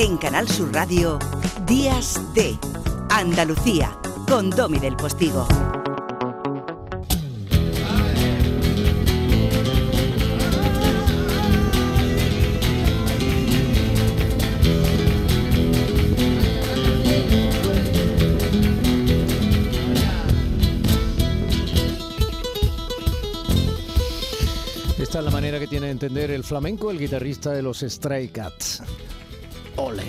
En Canal Sur Radio, Días de Andalucía, con Domi del Postigo. Esta es la manera que tiene de entender el flamenco el guitarrista de los Stray Cats. Ole.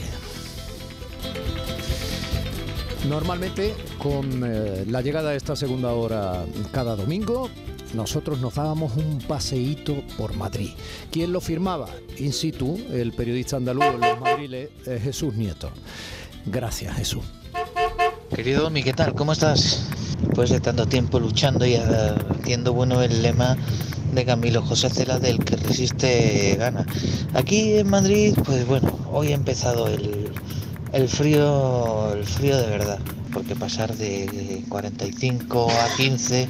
Normalmente, con eh, la llegada de esta segunda hora cada domingo, nosotros nos dábamos un paseíto por Madrid. ¿Quién lo firmaba? In situ, el periodista andaluz de los madriles, eh, Jesús Nieto. Gracias, Jesús. Querido Domi, ¿qué tal? ¿Cómo estás? Después de tanto tiempo luchando y haciendo bueno el lema de Camilo José Cela del que resiste gana. Aquí en Madrid, pues bueno, hoy ha empezado el, el frío, el frío de verdad, porque pasar de 45 a 15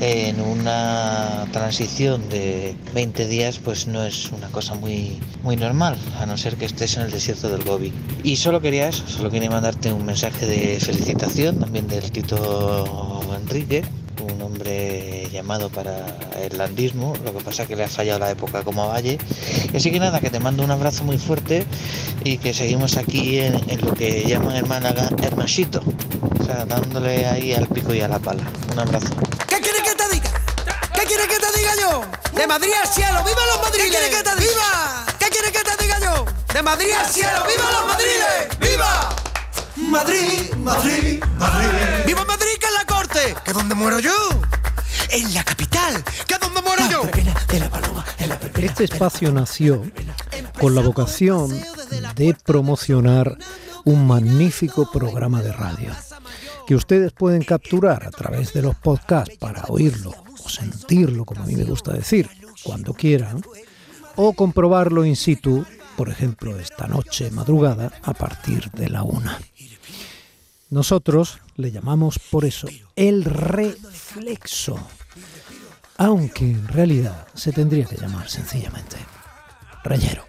en una transición de 20 días pues no es una cosa muy muy normal a no ser que estés en el desierto del Gobi y solo quería eso solo quería mandarte un mensaje de felicitación también del Tito Enrique hombre llamado para el landismo, lo que pasa es que le ha fallado la época como a Valle. Así que nada, que te mando un abrazo muy fuerte y que seguimos aquí en, en lo que llaman en Málaga hermasito, o sea, dándole ahí al pico y a la pala. Un abrazo. ¿Qué quieres que te diga? ¿Qué quieres que te diga yo? De Madrid al cielo, ¡viva los madriles! ¿Qué quieres que te diga? ¡Viva! ¿Qué quieres que te diga yo? De Madrid al cielo, ¡viva los madriles! ¡Viva! Madrid, Madrid, Madrid. ¡Viva Que es! ¿Que dónde muero yo? En la capital, que es donde muero yo. Este espacio nació con la vocación de promocionar un magnífico programa de radio que ustedes pueden capturar a través de los podcasts para oírlo o sentirlo, como a mí me gusta decir, cuando quieran, o comprobarlo in situ, por ejemplo, esta noche madrugada a partir de la una. Nosotros le llamamos por eso el reflexo, aunque en realidad se tendría que llamar sencillamente reyero.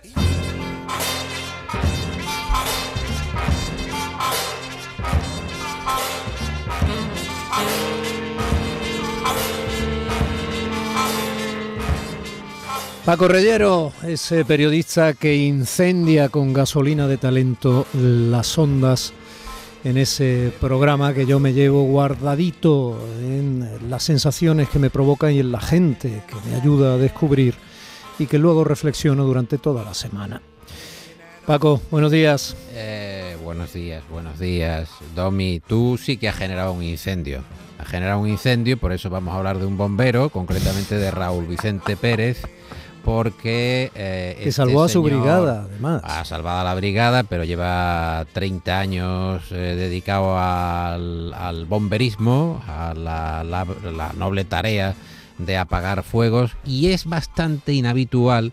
Paco Reyero, ese periodista que incendia con gasolina de talento las ondas en ese programa que yo me llevo guardadito en las sensaciones que me provocan y en la gente que me ayuda a descubrir y que luego reflexiono durante toda la semana. Paco, buenos días. Eh, buenos días, buenos días. Domi, tú sí que has generado un incendio. Has generado un incendio, por eso vamos a hablar de un bombero, concretamente de Raúl Vicente Pérez, porque... Eh, Que este salvó a su brigada, además. Ha salvado a la brigada, pero lleva 30 años eh, dedicado al, al bomberismo, a la, la- la noble tarea de apagar fuegos, y es bastante inhabitual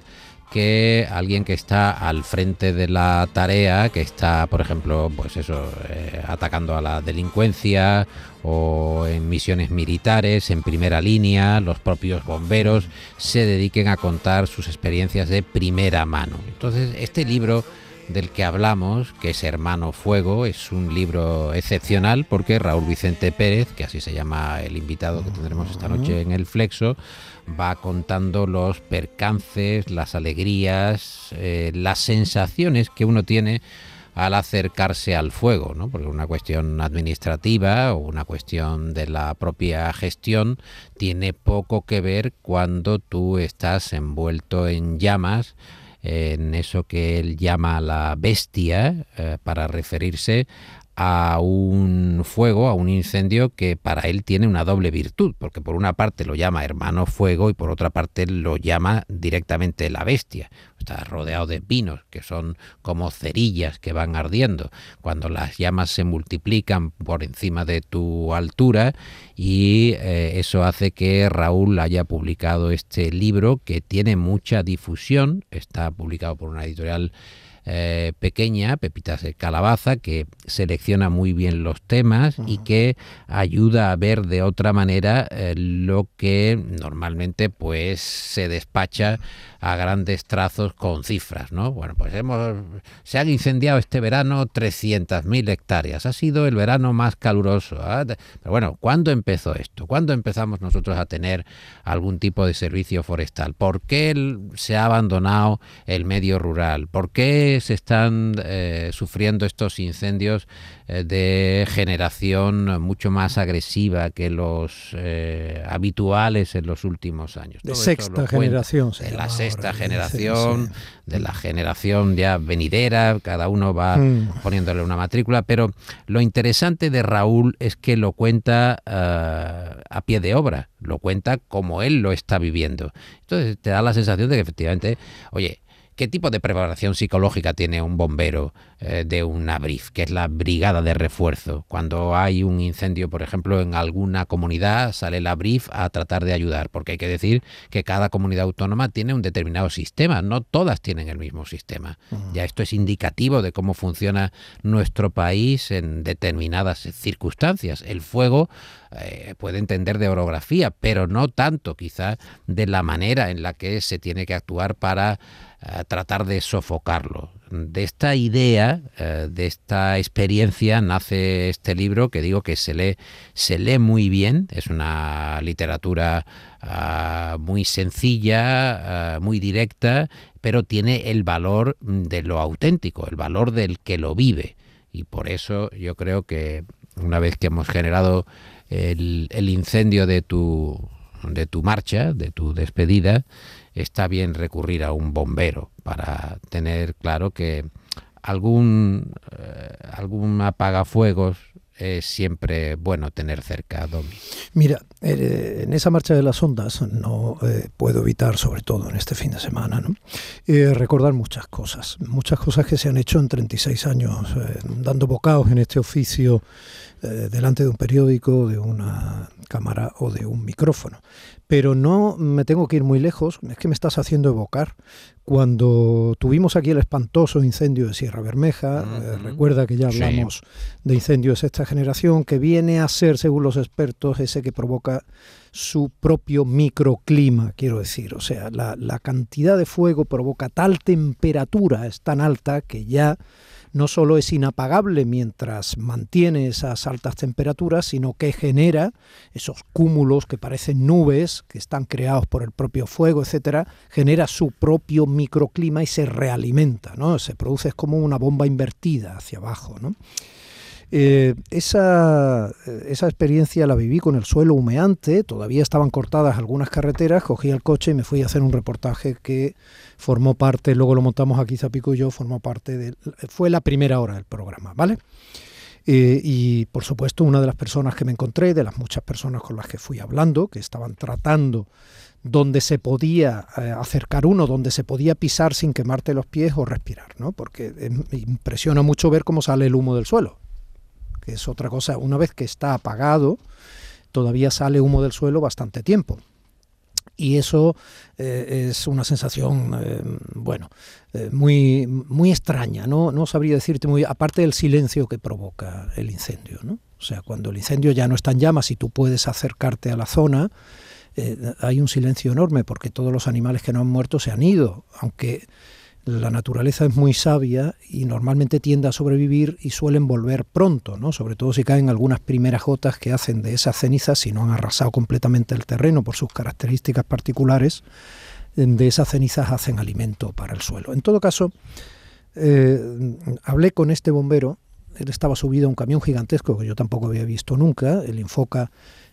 que alguien que está al frente de la tarea, que está, por ejemplo, pues eso, eh, atacando a la delincuencia o en misiones militares, en primera línea, los propios bomberos, se dediquen a contar sus experiencias de primera mano. Entonces, este libro del que hablamos, que es Hermano Fuego, es un libro excepcional porque Raúl Vicente Pérez, que así se llama el invitado que tendremos esta noche en el Flexo, va contando los percances, las alegrías, eh, las sensaciones que uno tiene al acercarse al fuego, ¿no? porque una cuestión administrativa o una cuestión de la propia gestión tiene poco que ver cuando tú estás envuelto en llamas, en eso que él llama la bestia, eh, para referirse a un fuego, a un incendio que para él tiene una doble virtud, porque por una parte lo llama hermano fuego y por otra parte lo llama directamente la bestia. Está rodeado de pinos, que son como cerillas que van ardiendo. Cuando las llamas se multiplican por encima de tu altura y eh, eso hace que Raúl haya publicado este libro que tiene mucha difusión, está publicado por una editorial eh, pequeña, Pepitas de Calabaza, que selecciona muy bien los temas y que ayuda a ver de otra manera eh, lo que normalmente pues se despacha a grandes trazos con cifras, ¿no? Bueno, pues hemos se han incendiado este verano 300.000 hectáreas. Ha sido el verano más caluroso. ¿ah? Pero bueno, ¿cuándo empezó esto? ¿Cuándo empezamos nosotros a tener algún tipo de servicio forestal? ¿Por qué se ha abandonado el medio rural? ¿Por qué se están eh, sufriendo estos incendios eh, de generación mucho más agresiva que los eh, habituales en los últimos años. De sexta generación. De la sexta generación, de la generación ya venidera, cada uno va mm. poniéndole una matrícula, pero lo interesante de Raúl es que lo cuenta a pie de obra, lo cuenta como él lo está viviendo. Entonces te da la sensación de que efectivamente, oye, ¿Qué tipo de preparación psicológica tiene un bombero eh, de una BRIF, que es la brigada de refuerzo? Cuando hay un incendio, por ejemplo, en alguna comunidad, sale la BRIF a tratar de ayudar, porque hay que decir que cada comunidad autónoma tiene un determinado sistema, no todas tienen el mismo sistema. Ya esto es indicativo de cómo funciona nuestro país en determinadas circunstancias. El fuego eh, puede entender de orografía, pero no tanto quizá de la manera en la que se tiene que actuar para tratar de sofocarlo. De esta idea, eh, de esta experiencia, nace este libro que digo que se lee, se lee muy bien, es una literatura ah, muy sencilla, ah, muy directa, pero tiene el valor de lo auténtico, el valor del que lo vive. Y por eso yo creo que una vez que hemos generado el, el incendio de tu, de tu marcha, de tu despedida, está bien recurrir a un bombero para tener claro que algún, eh, apagafuegos es siempre bueno tener cerca, Domi. Mira, eh, en esa marcha de las ondas no eh, puedo evitar, sobre todo en este fin de semana, ¿no? recordar muchas cosas, muchas cosas que se han hecho en 36 años, dando bocados en este oficio delante de un periódico, de una cámara o de un micrófono. Pero no me tengo que ir muy lejos, es que me estás haciendo evocar. Cuando tuvimos aquí el espantoso incendio de Sierra Bermeja, eh, recuerda que ya hablamos de incendios de esta generación, que viene a ser, según los expertos, ese que provoca su propio microclima, quiero decir. O sea, la, la cantidad de fuego provoca tal temperatura, es tan alta que ya no solo es inapagable mientras mantiene esas altas temperaturas, sino que genera esos cúmulos que parecen nubes, que están creados por el propio fuego, etcétera, genera su propio microclima y se realimenta, ¿no? Se produce como una bomba invertida hacia abajo, ¿no? Eh, esa, esa, experiencia la viví con el suelo humeante, todavía estaban cortadas algunas carreteras, cogí el coche y me fui a hacer un reportaje que formó parte, luego lo montamos aquí Zapico y yo, formó parte de, fue la primera hora del programa, ¿vale? Eh, y por supuesto una de las personas que me encontré, de las muchas personas con las que fui hablando, que estaban tratando donde se podía eh, acercar uno, donde se podía pisar sin quemarte los pies o respirar, ¿no? Porque impresiona mucho ver cómo sale el humo del suelo que es otra cosa. Una vez que está apagado, todavía sale humo del suelo bastante tiempo. Y eso eh, es una sensación, eh, bueno, eh, muy, muy extraña, ¿no? No sabría decirte muy, aparte del silencio que provoca el incendio, ¿no? O sea, cuando el incendio ya no está en llamas y tú puedes acercarte a la zona, hay un silencio enorme porque todos los animales que no han muerto se han ido, aunque la naturaleza es muy sabia y normalmente tiende a sobrevivir y suelen volver pronto, ¿no? sobre todo si caen algunas primeras gotas que hacen de esas cenizas, si no han arrasado completamente el terreno por sus características particulares, de esas cenizas hacen alimento para el suelo. En todo caso, eh, hablé con este bombero, él estaba subido a un camión gigantesco que yo tampoco había visto nunca, el Infoca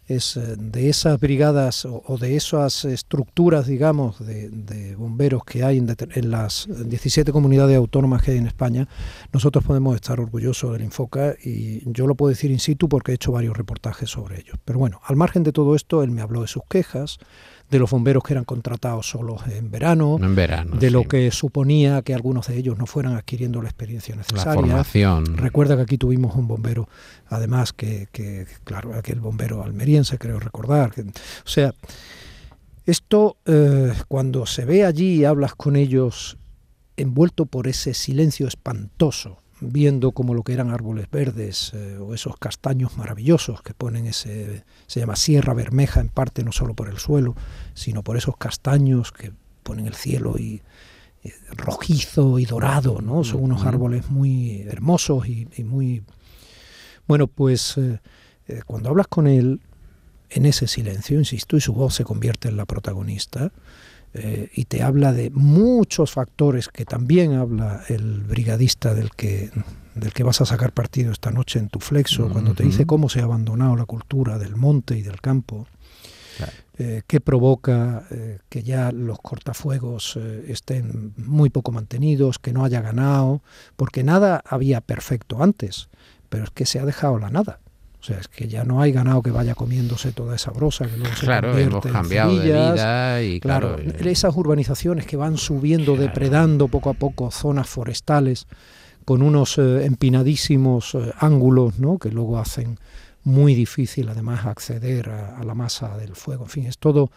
es eh, de esas brigadas o, de esas estructuras, digamos, de, bomberos que hay en, las 17 comunidades autónomas que hay en España, nosotros podemos estar orgullosos del Infoca y yo lo puedo decir in situ porque he hecho varios reportajes sobre ellos. Pero bueno, al margen de todo esto, él me habló de sus quejas, de los bomberos que eran contratados solo en verano, en verano de lo que suponía que algunos de ellos no fueran adquiriendo la experiencia necesaria. La formación. Recuerda que aquí tuvimos un bombero, además que, que claro, aquel bombero almeriense, creo recordar. Que, o sea, esto eh, cuando se ve allí y hablas con ellos envuelto por ese silencio espantoso viendo como lo que eran árboles verdes eh, o esos castaños maravillosos que ponen ese, se llama Sierra Bermeja en parte no solo por el suelo, sino por esos castaños que ponen el cielo y, rojizo y dorado, ¿no? Son unos árboles muy hermosos y, muy... Bueno, pues cuando hablas con él, en ese silencio, insisto, y su voz se convierte en la protagonista, eh, y te habla de muchos factores que también habla el brigadista del que, del que vas a sacar partido esta noche en tu flexo, cuando te dice cómo se ha abandonado la cultura del monte y del campo, eh, que provoca eh, que ya los cortafuegos estén muy poco mantenidos, que no haya ganado, porque nada había perfecto antes, pero es que se ha dejado la nada. O sea, es que ya no hay ganado que vaya comiéndose toda esa brosa que luego se claro, hemos cambiado de vida y claro, esas urbanizaciones que van subiendo, depredando poco a poco zonas forestales con unos eh, empinadísimos eh, ángulos, ¿no? Que luego hacen muy difícil además acceder a, a la masa del fuego. En fin, es todo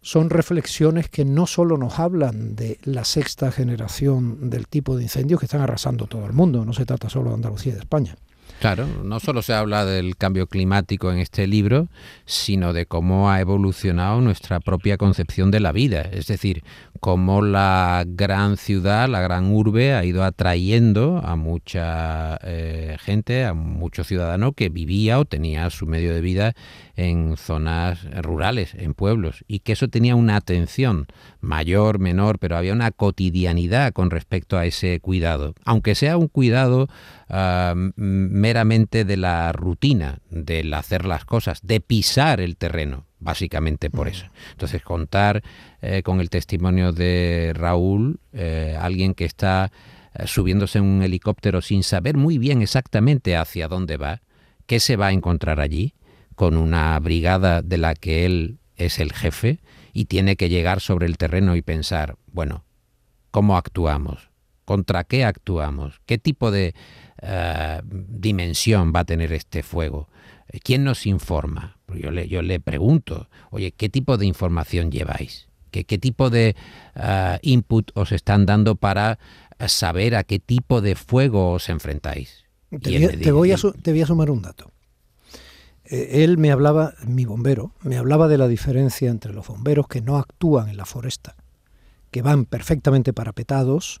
son reflexiones que no solo nos hablan de la sexta generación del tipo de incendios que están arrasando todo el mundo, no se trata solo de Andalucía y de España. Claro, no solo se habla del cambio climático en este libro, sino de cómo ha evolucionado nuestra propia concepción de la vida. Es decir, cómo la gran ciudad, la gran urbe, ha ido atrayendo a mucha eh, gente, a mucho ciudadano que vivía o tenía su medio de vida en zonas rurales, en pueblos, y que eso tenía una atención mayor, menor, pero había una cotidianidad con respecto a ese cuidado, aunque sea un cuidado ah, meramente de la rutina, del hacer las cosas, de pisar el terreno, básicamente por eso. Entonces, contar eh, con el testimonio de Raúl, eh, alguien que está eh, subiéndose en un helicóptero sin saber muy bien exactamente hacia dónde va, qué se va a encontrar allí, con una brigada de la que él es el jefe y tiene que llegar sobre el terreno y pensar, bueno, ¿cómo actuamos? ¿Contra qué actuamos? ¿Qué tipo de dimensión va a tener este fuego? ¿Quién nos informa? Yo le, yo le pregunto, oye, ¿qué tipo de información lleváis? ¿Qué, qué tipo de eh, input os están dando para saber a qué tipo de fuego os enfrentáis? te voy, a, te voy a sumar un dato. Eh, él me hablaba, mi bombero, me hablaba de la diferencia entre los bomberos que no actúan en la foresta, que van perfectamente parapetados,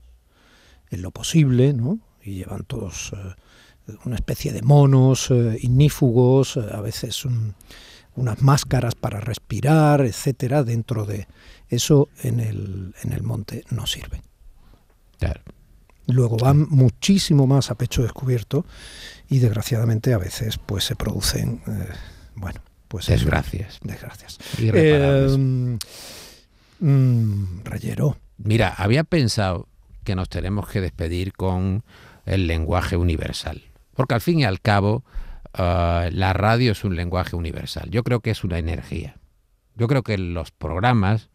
en lo posible, ¿no? Y llevan todos eh, una especie de monos eh, ignífugos, a veces unas máscaras para respirar, etcétera, dentro de eso en el, en el monte no sirve. Luego van muchísimo más a pecho descubierto y desgraciadamente a veces pues se producen, eh, bueno, pues desgracias. Desgracias. Eh, mm, reyero. Mira, había pensado que nos tenemos que despedir con el lenguaje universal, porque al fin y al cabo uh, la radio es un lenguaje universal. Yo creo que es una energía. Yo creo que los programas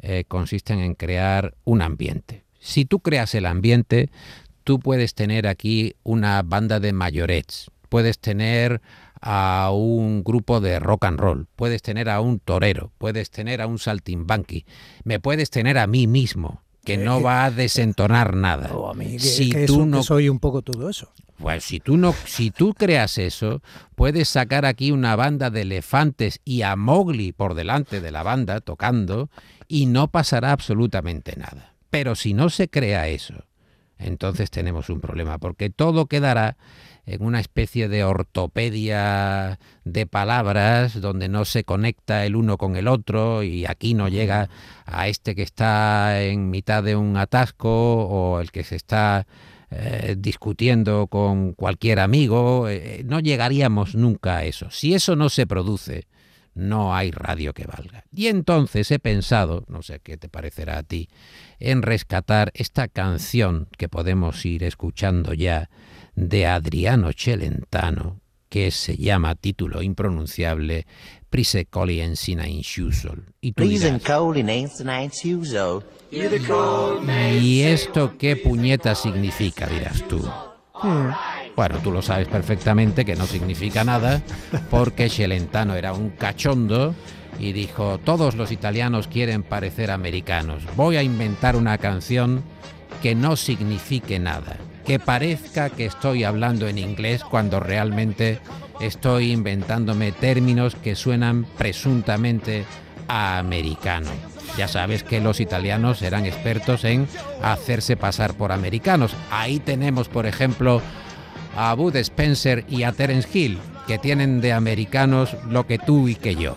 eh, consisten en crear un ambiente. Si tú creas el ambiente, tú puedes tener aquí una banda de mayorets, puedes tener a un grupo de rock and roll, puedes tener a un torero, puedes tener a un saltimbanqui, me puedes tener a mí mismo, que no va a desentonar nada. Oh, si tú no soy un poco todo eso. Pues si tú no, si tú creas eso, puedes sacar aquí una banda de elefantes y a Mowgli por delante de la banda tocando y no pasará absolutamente nada. Pero si no se crea eso, entonces tenemos un problema, porque todo quedará en una especie de ortopedia de palabras donde no se conecta el uno con el otro y aquí no llega a este que está en mitad de un atasco o el que se está eh, discutiendo con cualquier amigo, eh, no llegaríamos nunca a eso. Si eso no se produce, no hay radio que valga. Y entonces he pensado, no sé qué te parecerá a ti, en rescatar esta canción que podemos ir escuchando ya de Adriano Celentano, que se llama título impronunciable Prise Coli en Y tú ¿Y esto qué puñeta significa, dirás tú? Hmm. Bueno, tú lo sabes perfectamente que no significa nada, porque Celentano era un cachondo y dijo, todos los italianos quieren parecer americanos, voy a inventar una canción que no signifique nada, que parezca que estoy hablando en inglés cuando realmente estoy inventándome términos que suenan presuntamente a americano. Ya sabes que los italianos eran expertos en hacerse pasar por americanos. Ahí tenemos, por ejemplo, a Bud Spencer y a Terence Hill, que tienen de americanos lo que tú y que yo.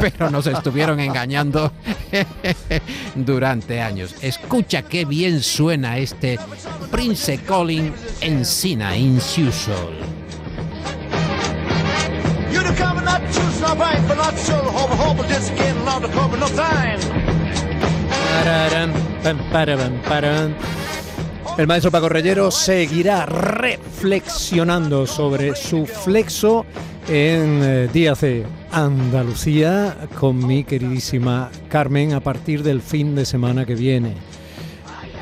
nos estuvieron engañando durante años. Escucha qué bien suena este Prince Colin Encina in Soul. El maestro Paco Reyero seguirá reflexionando sobre su flexo en eh, Días de Andalucía con mi queridísima Carmen a partir del fin de semana que viene.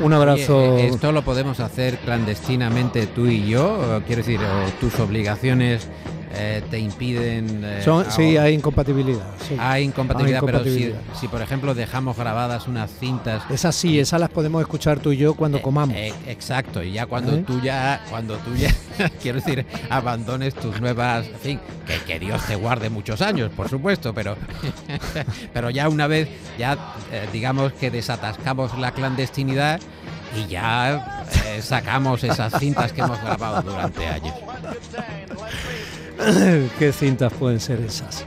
Un abrazo. Eh, ¿Esto lo podemos hacer clandestinamente tú y yo? Quiero decir, tus obligaciones eh, te impiden... Eh, sí, hay incompatibilidad. Hay incompatibilidad, pero si, por ejemplo dejamos grabadas unas cintas... Esas sí, esas las podemos escuchar tú y yo cuando eh, comamos. exacto, y ya cuando tú ya, cuando tú ya, quiero decir, abandones tus nuevas... En fin, que, que Dios te guarde muchos años, por supuesto, pero, pero ya una vez, ya digamos que desatascamos la clandestinidad y ya sacamos esas cintas que hemos grabado durante años. ¿Qué cintas pueden ser esas?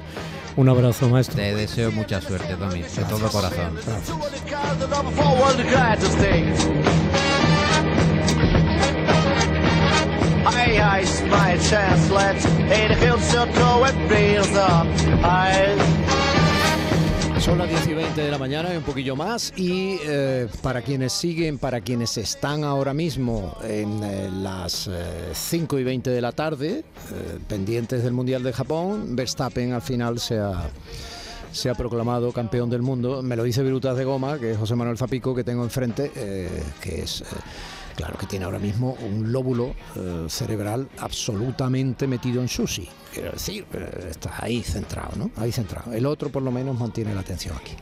Un abrazo, maestro. Te deseo mucha suerte, Tommy, de todo corazón. Son las 10 y 20 de la mañana y un poquillo más. Y eh, para quienes siguen, para quienes están ahora mismo en eh, las 5 eh, y 20 de la tarde, pendientes del Mundial de Japón, Verstappen al final se ha proclamado campeón del mundo. Me lo dice Virutas de Goma, que es José Manuel Zapico, que tengo enfrente, que es Claro que tiene ahora mismo un lóbulo eh, cerebral absolutamente metido en sushi. Quiero decir, eh, está ahí centrado, ¿no? Ahí centrado. El otro por lo menos mantiene la atención aquí.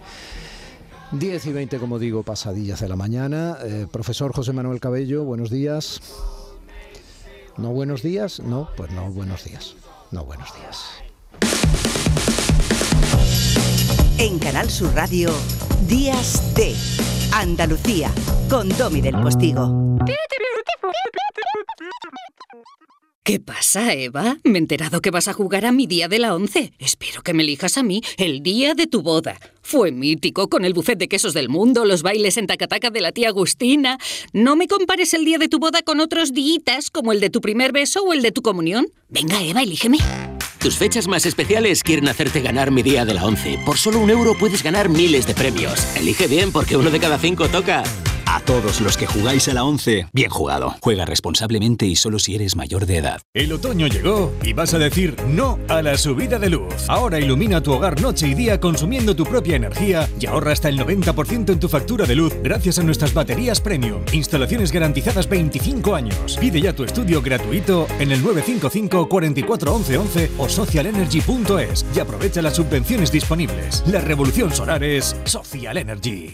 10 y 20, como digo, pasadillas de la mañana. Eh, profesor José Manuel Cabello, buenos días. ¿No buenos días? No, pues no buenos días. No buenos días. En Canal Sur Radio, Días de Andalucía, con Domi del Postigo. ¿Qué pasa, Eva? Me he enterado que vas a jugar a mi día de la once. Espero que me elijas a mí el día de tu boda. Fue mítico, con el buffet de quesos del mundo, los bailes en tacataca de la tía Agustina. No me compares el día de tu boda con otros días, como el de tu primer beso o el de tu comunión. Venga, Eva, elígeme. Tus fechas más especiales quieren hacerte ganar mi día de la 11. Por solo un euro puedes ganar miles de premios. Elige bien porque uno de cada cinco toca. A todos los que jugáis a la 11, bien jugado. Juega responsablemente y solo si eres mayor de edad. El otoño llegó y vas a decir no a la subida de luz. Ahora ilumina tu hogar noche y día consumiendo tu propia energía y ahorra hasta el 90% en tu factura de luz gracias a nuestras baterías premium. Instalaciones garantizadas 25 años. Pide ya tu estudio gratuito en el 955 44 11 o socialenergy.es y aprovecha las subvenciones disponibles. La revolución solar es Social Energy.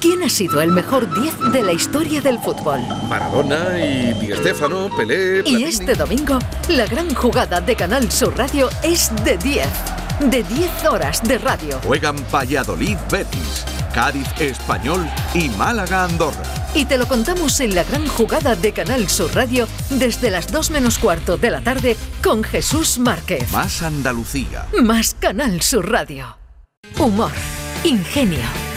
¿Quién ha sido el mejor 10 de la historia del fútbol? Maradona y Di Stéfano, Pelé. Y este domingo, la gran jugada de Canal Sur Radio es de 10. De 10 horas de radio. Juegan Valladolid Betis, Cádiz Español y Málaga Andorra. Y te lo contamos en la gran jugada de Canal Sur Radio desde las 2 menos cuarto de la tarde con Jesús Márquez. Más Andalucía. Más Canal Sur Radio. Humor, ingenio,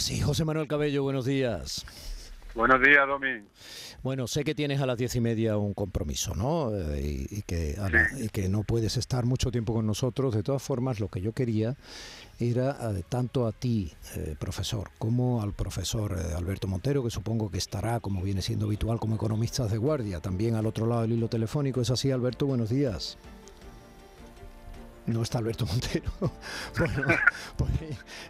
Ahora sí, José Manuel Cabello, buenos días. Buenos días, Domi. Bueno, sé que tienes a las diez y media un compromiso, ¿no? Eh, y, que, y que no puedes estar mucho tiempo con nosotros. De todas formas, lo que yo quería era eh, tanto a ti, eh, profesor, como al profesor eh, Alberto Montero, que supongo que estará, como viene siendo habitual, como economistas de guardia, también al otro lado del hilo telefónico. ¿Es así, Alberto? Buenos días. No está Alberto Montero. bueno, pues,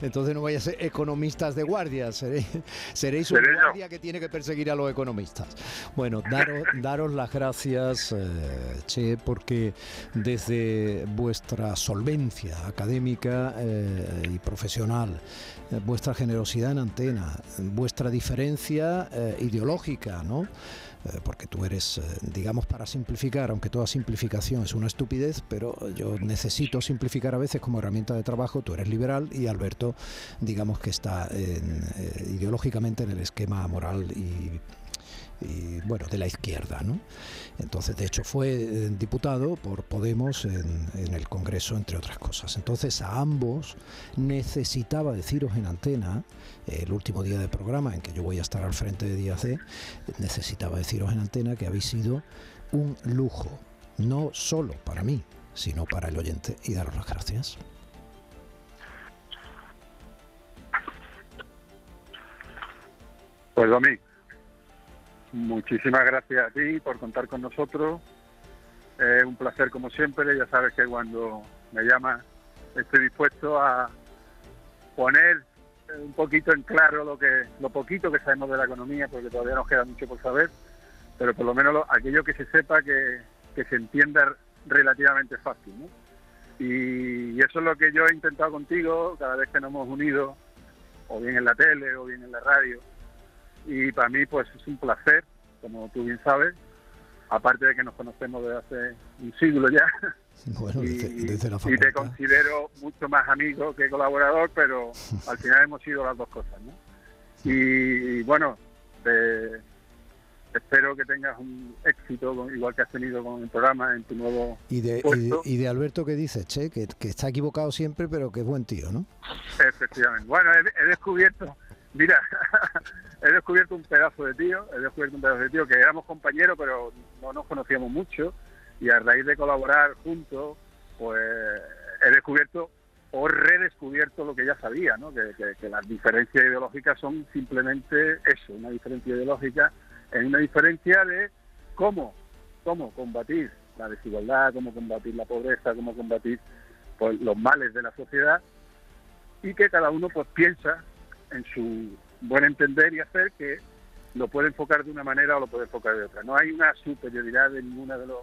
entonces no vaya a ser economistas de guardia, seréis, seréis un guardia que tiene que perseguir a los economistas. Bueno, daros, daros las gracias, eh, Che, porque desde vuestra solvencia académica eh, y profesional, eh, vuestra generosidad en antena, vuestra diferencia ideológica, ¿no? Eh, porque tú eres, eh, digamos, para simplificar, aunque toda simplificación es una estupidez, pero yo necesito simplificar a veces como herramienta de trabajo, tú eres liberal y Alberto, digamos que está eh, ideológicamente en el esquema moral y bueno, de la izquierda. ¿no? Entonces, de hecho, fue diputado por Podemos en, en, el Congreso, entre otras cosas. Entonces, a ambos necesitaba deciros en antena, el último día del programa en que yo voy a estar al frente de Díaz D, necesitaba deciros en antena que habéis sido un lujo, no solo para mí, sino para el oyente, y daros las gracias. Pues Domi, muchísimas gracias a ti por contar con nosotros. Es un placer como siempre, ya sabes que cuando me llamas estoy dispuesto a poner un poquito en claro lo que lo poquito que sabemos de la economía, porque todavía nos queda mucho por saber, pero por lo menos lo, aquello que se sepa que, que se entienda relativamente fácil. ¿no? Y, y eso es lo que yo he intentado contigo cada vez que nos hemos unido, o bien en la tele o bien en la radio. Y para mí pues es un placer, como tú bien sabes, aparte de que nos conocemos desde hace un siglo ya. Bueno, y, desde, desde la y te considero mucho más amigo que colaborador, pero al final hemos sido las dos cosas, ¿no? Y bueno, te, espero que tengas un éxito, igual que has tenido con el programa en tu nuevo Y de, y, de, puesto. y de Alberto que dice, che, que, que está equivocado siempre, pero que es buen tío, ¿no? Efectivamente. Bueno, he, he descubierto, mira, he descubierto un pedazo de tío, he descubierto un pedazo de tío que éramos compañeros, pero no nos conocíamos mucho y a raíz de colaborar juntos, pues he descubierto o redescubierto lo que ya sabía, ¿no? Que, que- que las diferencias ideológicas son simplemente eso, una diferencia ideológica, es una diferencia de cómo, cómo combatir la desigualdad, cómo combatir la pobreza, cómo combatir pues, los males de la sociedad y que cada uno pues piensa en su buen entender y hacer que lo puede enfocar de una manera o lo puede enfocar de otra. No hay una superioridad de ninguna de los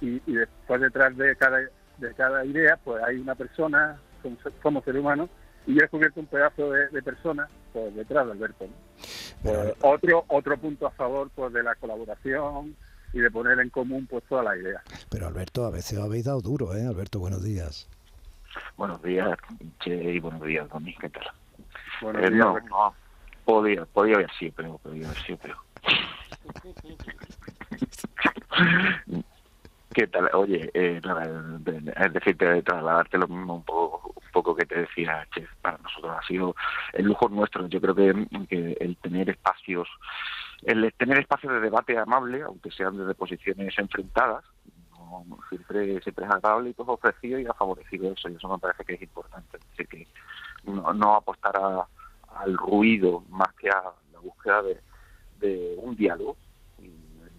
y, y después detrás de cada de cada idea pues hay una persona, somos, somos seres humanos y yo he descubierto un pedazo de, de persona pues detrás de Alberto. ¿no? Pues, otro otro punto a favor pues de la colaboración y de poner en común pues todas las ideas. Pero Alberto, a veces habéis dado duro, ¿eh? Alberto, buenos días. Buenos días, Che, y buenos días, Domi, ¿qué tal? Buenos Eh, días, no, podía, podía haber sido, pero podía haber sido, pero... ¿Qué tal? Oye, eh, es decir, te- trasladarte lo mismo un poco, un poco que te decía, Chef, para nosotros ha sido el lujo nuestro. Yo creo que, que el tener espacios, el tener espacios de debate amable, aunque sean desde posiciones enfrentadas, siempre, siempre es agradable y pues ofrecido y ha favorecido eso, y eso me parece que es importante. Es decir, que no, no apostar a- al ruido más que a la búsqueda de un diálogo.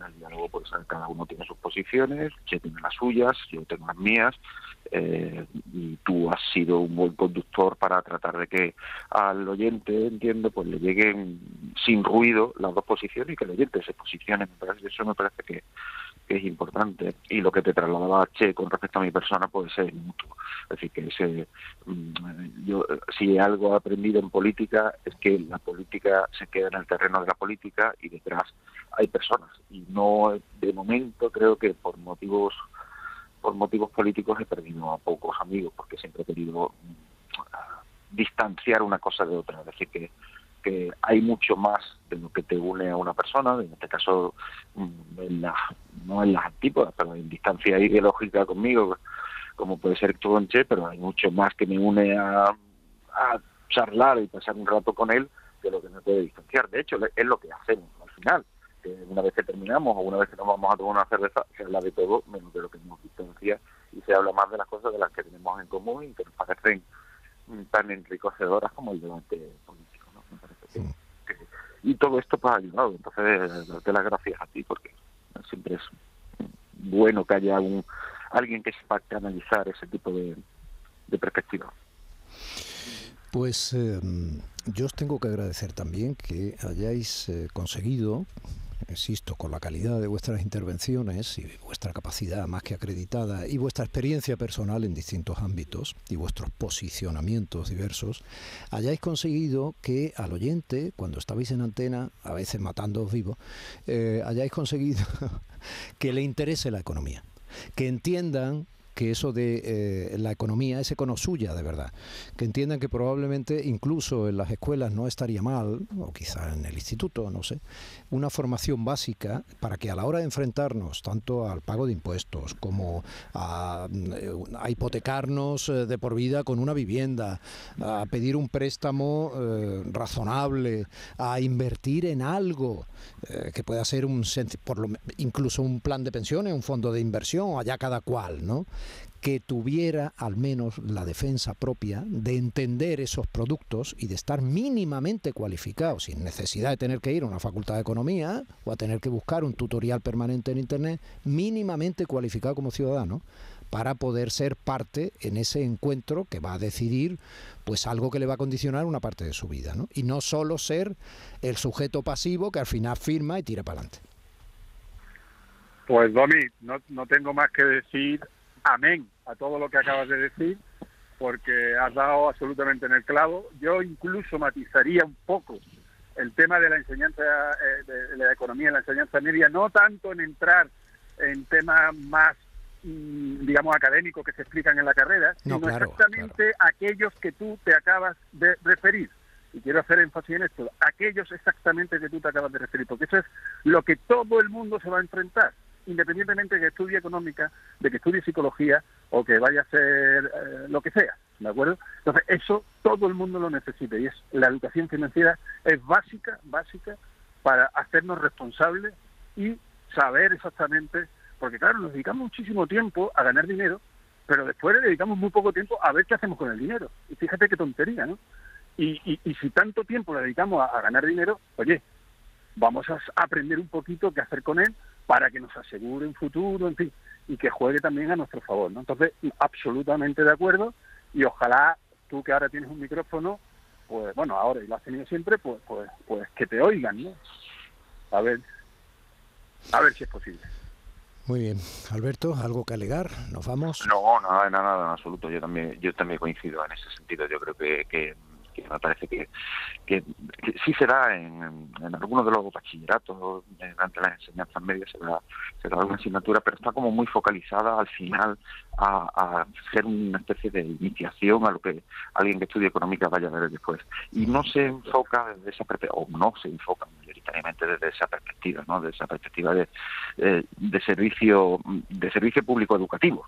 El diálogo, pues cada uno tiene sus posiciones, yo tiene las suyas, yo tengo las mías, eh, y tú has sido un buen conductor para tratar de que al oyente, entiendo, pues le lleguen sin ruido las dos posiciones y que el oyente se posicione. Eso me parece que, que es importante y lo que te trasladaba Che con respecto a mi persona puede ser mutuo. Es decir, que ese, mm, yo si algo he aprendido en política es que la política se queda en el terreno de la política y detrás hay personas y no de momento creo que por motivos por motivos políticos he perdido a pocos amigos porque siempre he querido mm, distanciar una cosa de otra, es decir que hay mucho más de lo que te une a una persona, en este caso mm, en la, no en las antípodas, pero en distancia ideológica conmigo, como puede ser tu Che, pero hay mucho más que me une a, charlar y pasar un rato con él de lo que me puede distanciar. De hecho, es lo que hacemos al final. Una vez que terminamos o una vez que nos vamos a tomar una cerveza, se habla de todo menos de lo que nos distancia y se habla más de las cosas de las que tenemos en común y que nos parecen tan enriquecedoras como el debate político. Y todo esto pues ha ayudado. Entonces, darte las gracias a ti porque siempre es bueno que haya un, alguien que sepa canalizar ese tipo de, de perspectiva. Pues eh, yo os tengo que agradecer también que hayáis eh, conseguido insisto, con la calidad de vuestras intervenciones y vuestra capacidad más que acreditada y vuestra experiencia personal en distintos ámbitos y vuestros posicionamientos diversos, hayáis conseguido que al oyente, cuando estabais en antena, a veces matándoos vivos, eh, hayáis conseguido que le interese la economía, que entiendan que eso de eh, la economía es econo suya de verdad, que entiendan que probablemente incluso en las escuelas no estaría mal, o quizá en el instituto, no sé, una formación básica para que a la hora de enfrentarnos tanto al pago de impuestos como a, eh, hipotecarnos eh, de por vida con una vivienda, a pedir un préstamo razonable, a invertir en algo que pueda ser un por lo, incluso un plan de pensiones, un fondo de inversión, allá cada cual, ¿no? Que tuviera al menos la defensa propia de entender esos productos y de estar mínimamente cualificado, sin necesidad de tener que ir a una facultad de economía o a tener que buscar un tutorial permanente en Internet, mínimamente cualificado como ciudadano para poder ser parte en ese encuentro que va a decidir pues algo que le va a condicionar una parte de su vida, ¿no? Y no solo ser el sujeto pasivo que al final firma y tira para adelante. Pues Domi, no, no tengo más que decir amén a todo lo que acabas de decir, porque has dado absolutamente en el clavo. Yo incluso matizaría un poco el tema de la enseñanza, eh, de la economía en la enseñanza media, no tanto en entrar en temas más, mm, digamos, académicos que se explican en la carrera, sino exactamente aquellos que tú te acabas de referir. Y quiero hacer énfasis en esto, aquellos exactamente que tú te acabas de referir, porque eso es lo que todo el mundo se va a enfrentar independientemente de que estudie económica, de que estudie psicología o que vaya a ser eh, lo que sea, ¿de acuerdo? Entonces, eso todo el mundo lo necesita y es la educación financiera es básica, básica para hacernos responsables y saber exactamente, porque claro, nos dedicamos muchísimo tiempo a ganar dinero, pero después le dedicamos muy poco tiempo a ver qué hacemos con el dinero. Y fíjate qué tontería, ¿no? Y, y, si tanto tiempo le dedicamos a, a ganar dinero, oye, vamos a aprender un poquito qué hacer con él para que nos asegure un futuro, en fin, y que juegue también a nuestro favor, ¿no? Entonces, absolutamente de acuerdo y ojalá tú que ahora tienes un micrófono, pues bueno, ahora y lo has tenido siempre, pues pues pues que te oigan, ¿no? A ver a ver si es posible. Muy bien, Alberto, algo que alegar, nos vamos. No, nada, nada, nada, en absoluto. Yo también, yo también coincido en ese sentido. Yo creo que, que que me parece que, que, sí se da en, en, algunos de los bachilleratos, durante las enseñanzas medias se da, se da alguna asignatura, pero está como muy focalizada al final a, a ser una especie de iniciación a lo que alguien que estudia económica vaya a ver después. Y no se enfoca desde esa perspectiva, o no se enfoca mayoritariamente desde esa perspectiva, ¿no? De esa perspectiva de, de, de servicio de servicio público educativo,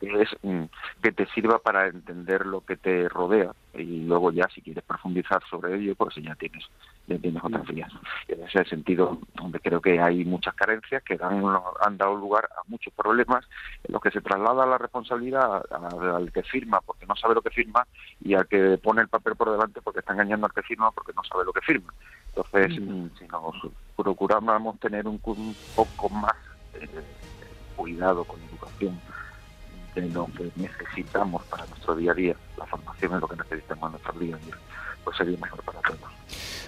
que es mm, que te sirva para entender lo que te rodea y luego ya si quieres profundizar sobre ello, pues ya tienes, ya tienes otras vías. En ese sentido, donde creo que hay muchas carencias que han, han dado lugar a muchos problemas en los que se traslada la responsabilidad al que firma porque no sabe lo que firma y al que pone el papel por delante porque está engañando al que firma porque no sabe lo que firma. Entonces, si nos procuramos tener un, un poco más eh, cuidado con educación, de lo que necesitamos para nuestro día a día. La formación es lo que necesitamos en nuestro día a día. Pues sería mejor para todos.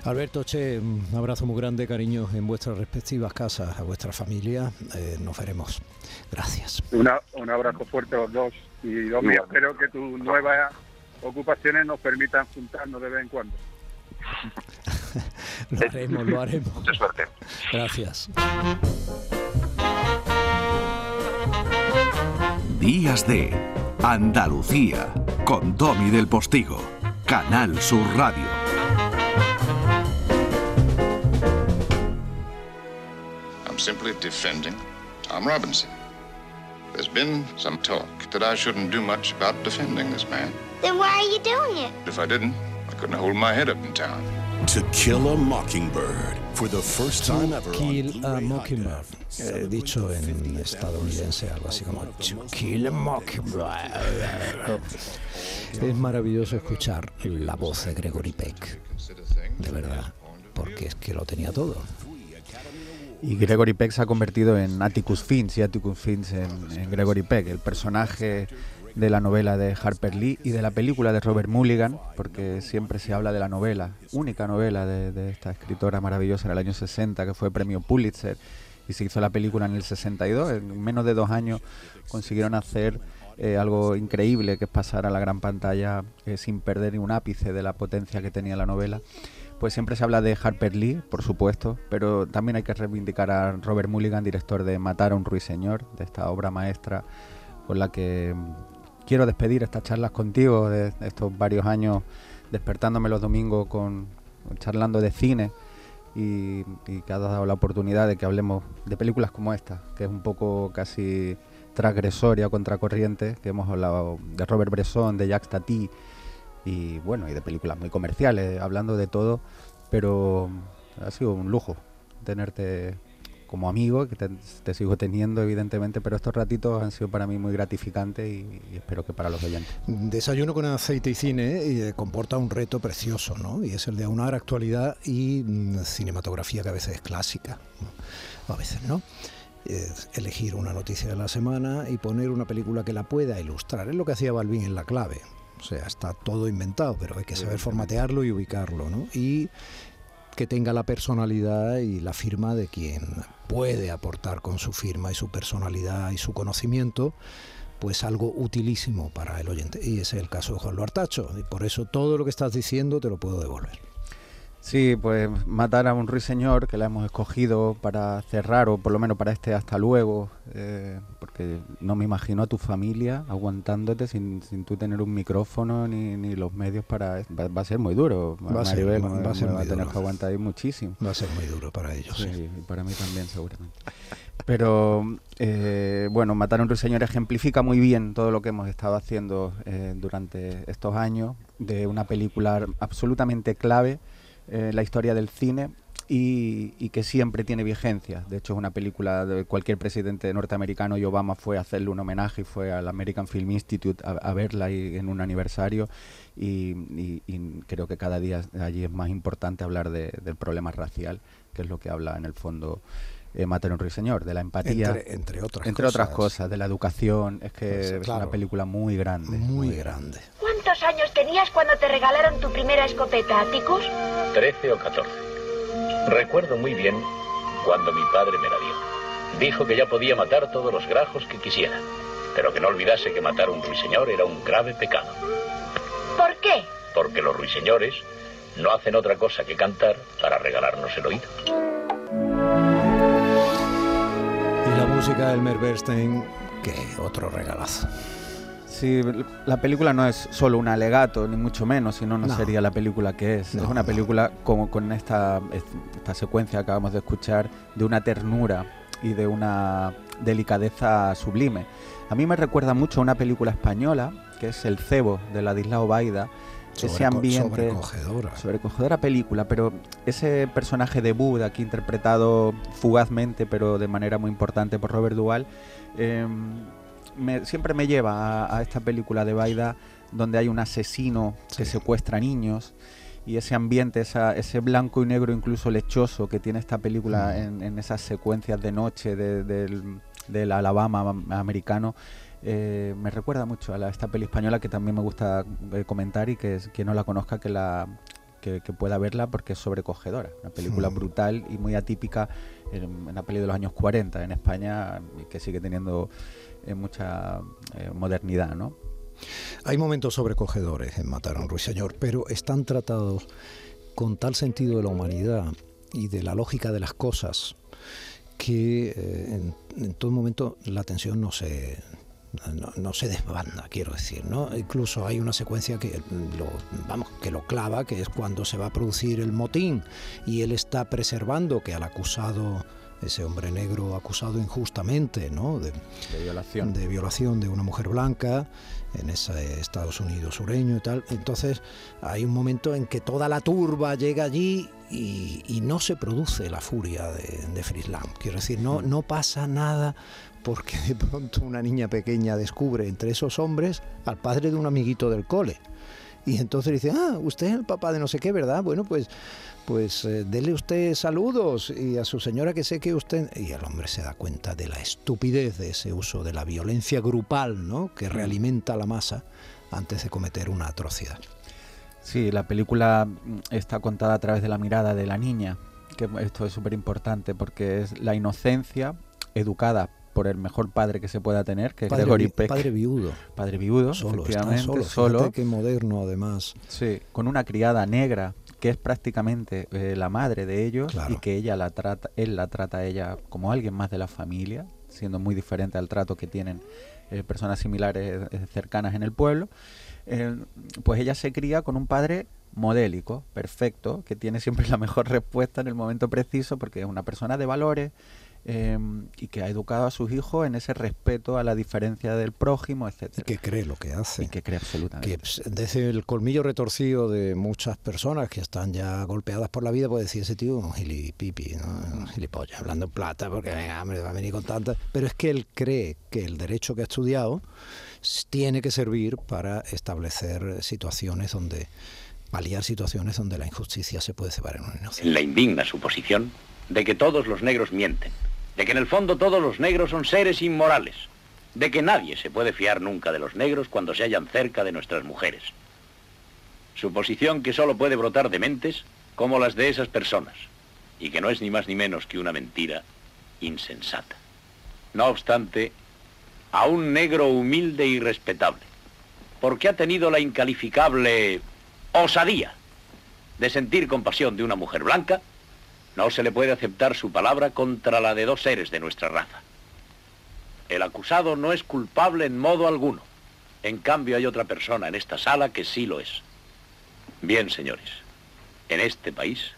Alberto Che, un abrazo muy grande, cariño, en vuestras respectivas casas, a vuestra familia. Eh, nos veremos. Gracias. Una, un abrazo fuerte a los dos y Domi, espero que tus nuevas ocupaciones nos permitan juntarnos de vez en cuando. lo haremos, lo haremos. Mucha suerte. Gracias. Días de Andalucía con Domi del Postigo, Canal Sur Radio. I'm simply defending Tom Robinson. There's been some talk that I shouldn't do much about defending this man. Then why are you doing it? If I didn't, I couldn't hold my head up in town. To Kill a Mockingbird for the first time ever. Kill a Mockingbird. Eh, dicho en estadounidense, algo así como To Kill a Mockingbird. Es maravilloso escuchar la voz de Gregory Peck. De verdad. Porque es que lo tenía todo. Y Gregory Peck se ha convertido en Atticus Finch y Atticus Finch en, en Gregory Peck, el personaje de la novela de Harper Lee y de la película de Robert Mulligan, porque siempre se habla de la novela, única novela de, esta escritora maravillosa en el año 60 que fue premio Pulitzer y se hizo la película en el 62. En menos de dos años consiguieron hacer eh, algo increíble que es pasar a la gran pantalla eh, sin perder ni un ápice de la potencia que tenía la novela. Pues siempre se habla de Harper Lee, por supuesto, pero también hay que reivindicar a Robert Mulligan, director de Matar a un ruiseñor, de esta obra maestra con la que quiero despedir estas charlas contigo de estos varios años despertándome los domingos con charlando de cine y, que has dado la oportunidad de que hablemos de películas como esta, que es un poco casi transgresoria, contracorriente, que hemos hablado de Robert Bresson, de Jacques Tati y bueno, y de películas muy comerciales, hablando de todo, pero ha sido un lujo tenerte como amigo, que te, te sigo teniendo evidentemente, pero estos ratitos han sido para mí muy gratificantes y, y espero que para los oyentes. Desayuno con aceite y cine eh, comporta un reto precioso, ¿no? Y es el de aunar actualidad y mm, cinematografía que a veces es clásica, ¿no? a veces no. Es elegir una noticia de la semana y poner una película que la pueda ilustrar. Es lo que hacía Balvin en La Clave. O sea, está todo inventado, pero hay que saber formatearlo y ubicarlo, ¿no? Y que tenga la personalidad y la firma de quien puede aportar con su firma y su personalidad y su conocimiento pues algo utilísimo para el oyente. Y ese es el caso de Juan Luartacho. Y por eso todo lo que estás diciendo te lo puedo devolver. Sí, pues matar a un ruiseñor que la hemos escogido para cerrar, o por lo menos para este hasta luego, eh, porque no me imagino a tu familia aguantándote sin, sin tú tener un micrófono ni, ni los medios para... Va, va a ser muy duro, Va a ser- Maribel, va- va a ser muy a tener duro. que aguantar ahí muchísimo. Va a ser muy duro para ellos. Sí, sí. y para mí también seguramente. Pero eh, bueno, Matar a un ruiseñor ejemplifica muy bien todo lo que hemos estado haciendo eh, durante estos años de una película absolutamente clave en la historia del cine y, y que siempre tiene vigencia. De hecho, es una película de cualquier presidente norteamericano y Obama fue a hacerle un homenaje y fue al American Film Institute a, a verla y- en un aniversario y, y- y creo que cada día allí es más importante hablar de- del problema racial, que es lo que habla en el fondo eh, un ruiseñor, de la empatía. Entre- entre otras entre otras cosas. cosas, de la educación. Es que Pues, es una película muy grande. Muy grande. ¿Cuántos años tenías cuando te regalaron tu primera escopeta, Atticus? 13 o 14. Recuerdo muy bien cuando mi padre me la dio. Dijo que ya podía matar todos los grajos que quisiera, pero que no olvidase que matar a un ruiseñor era un grave pecado, ¿Por qué? porque los ruiseñores no hacen otra cosa que cantar para regalarnos el oído. Y la música de Elmer Bernstein, que otro regalazo. Sí, la película no es solo un alegato, ni mucho menos, sino no, No. sería la película que es. No, es una no. película como con esta, esta secuencia que acabamos de escuchar, de una ternura y de una delicadeza sublime. A mí me recuerda mucho a una película española, que es El Cebo, de Ladislao Baida. Ese ambiente... sobrecogedora. Sobrecogedora película, pero ese personaje de Bud, aquí interpretado fugazmente, pero de manera muy importante por Robert Duvall, eh, me- siempre me lleva a, a esta película de Baida donde hay un asesino que secuestra niños y ese ambiente, esa- ese blanco y negro incluso lechoso que tiene esta película Mm. en, en esas secuencias de noche de- del, del Alabama am- americano, eh, me recuerda mucho a la- esta peli española que también me gusta eh, comentar y que quien no la conozca que la, que, pueda verla porque es sobrecogedora. Una película Mm. brutal y muy atípica en una peli de los años 40 en España que sigue teniendo mucha eh, modernidad, ¿no? Hay momentos sobrecogedores en Matar a un ruiseñor, pero están tratados con tal sentido de la humanidad y de la lógica de las cosas que eh, en, todo momento la tensión no se no, no se desbanda, quiero decir, ¿no? Incluso hay una secuencia que lo, vamos, que lo clava, que es cuando se va a producir el motín y él está preservando que al acusado ese hombre negro acusado injustamente, ¿no? De, de violación. De violación de una mujer blanca en ese Estados Unidos sureño y tal. Entonces hay un momento en que toda la turba llega allí y, y no se produce la furia de, de Frisland. Quiero decir, no, no pasa nada porque de pronto una niña pequeña descubre entre esos hombres al padre de un amiguito del cole. Y entonces dice, ah, usted es el papá de no sé qué, ¿verdad? Bueno, pues, pues eh, dele usted saludos y a su señora que sé que usted... Y el hombre se da cuenta de la estupidez de ese uso de la violencia grupal, ¿no? Que realimenta a la masa antes de cometer una atrocidad. Sí, la película está contada a través de la mirada de la niña, que esto es súper importante porque es la inocencia educada por el mejor padre que se pueda tener, que padre, es Gregory Peck. Padre viudo. Padre viudo, solo, efectivamente. Solo, solo. que moderno además. Sí, con una criada negra que es prácticamente eh, la madre de ellos claro. y que ella la trata, él la trata a ella como alguien más de la familia, siendo muy diferente al trato que tienen eh, personas similares eh, cercanas en el pueblo. pues ella se cría con un padre modélico, perfecto, que tiene siempre la mejor respuesta en el momento preciso porque es una persona de valores, eh, y que ha educado a sus hijos en ese respeto a la diferencia del prójimo, etcétera. Que cree lo que hace. Y que cree absolutamente. Que desde el colmillo retorcido de muchas personas que están ya golpeadas por la vida, puede decir ese tío un gilipipi, ¿no? un gilipollas, hablando en plata, porque venga, hombre, va a venir con tanta. Pero es que él cree que el derecho que ha estudiado tiene que servir para establecer situaciones donde paliar situaciones donde la injusticia se puede cebar en un inocente. La indigna suposición de que todos los negros mienten, de que en el fondo todos los negros son seres inmorales, de que nadie se puede fiar nunca de los negros cuando se hallan cerca de nuestras mujeres. Suposición que solo puede brotar de mentes como las de esas personas, y que no es ni más ni menos que una mentira insensata. No obstante, a un negro humilde y respetable, porque ha tenido la incalificable osadía de sentir compasión de una mujer blanca, no se le puede aceptar su palabra contra la de dos seres de nuestra raza. El acusado no es culpable en modo alguno. En cambio hay otra persona en esta sala que sí lo es. Bien, señores, en este país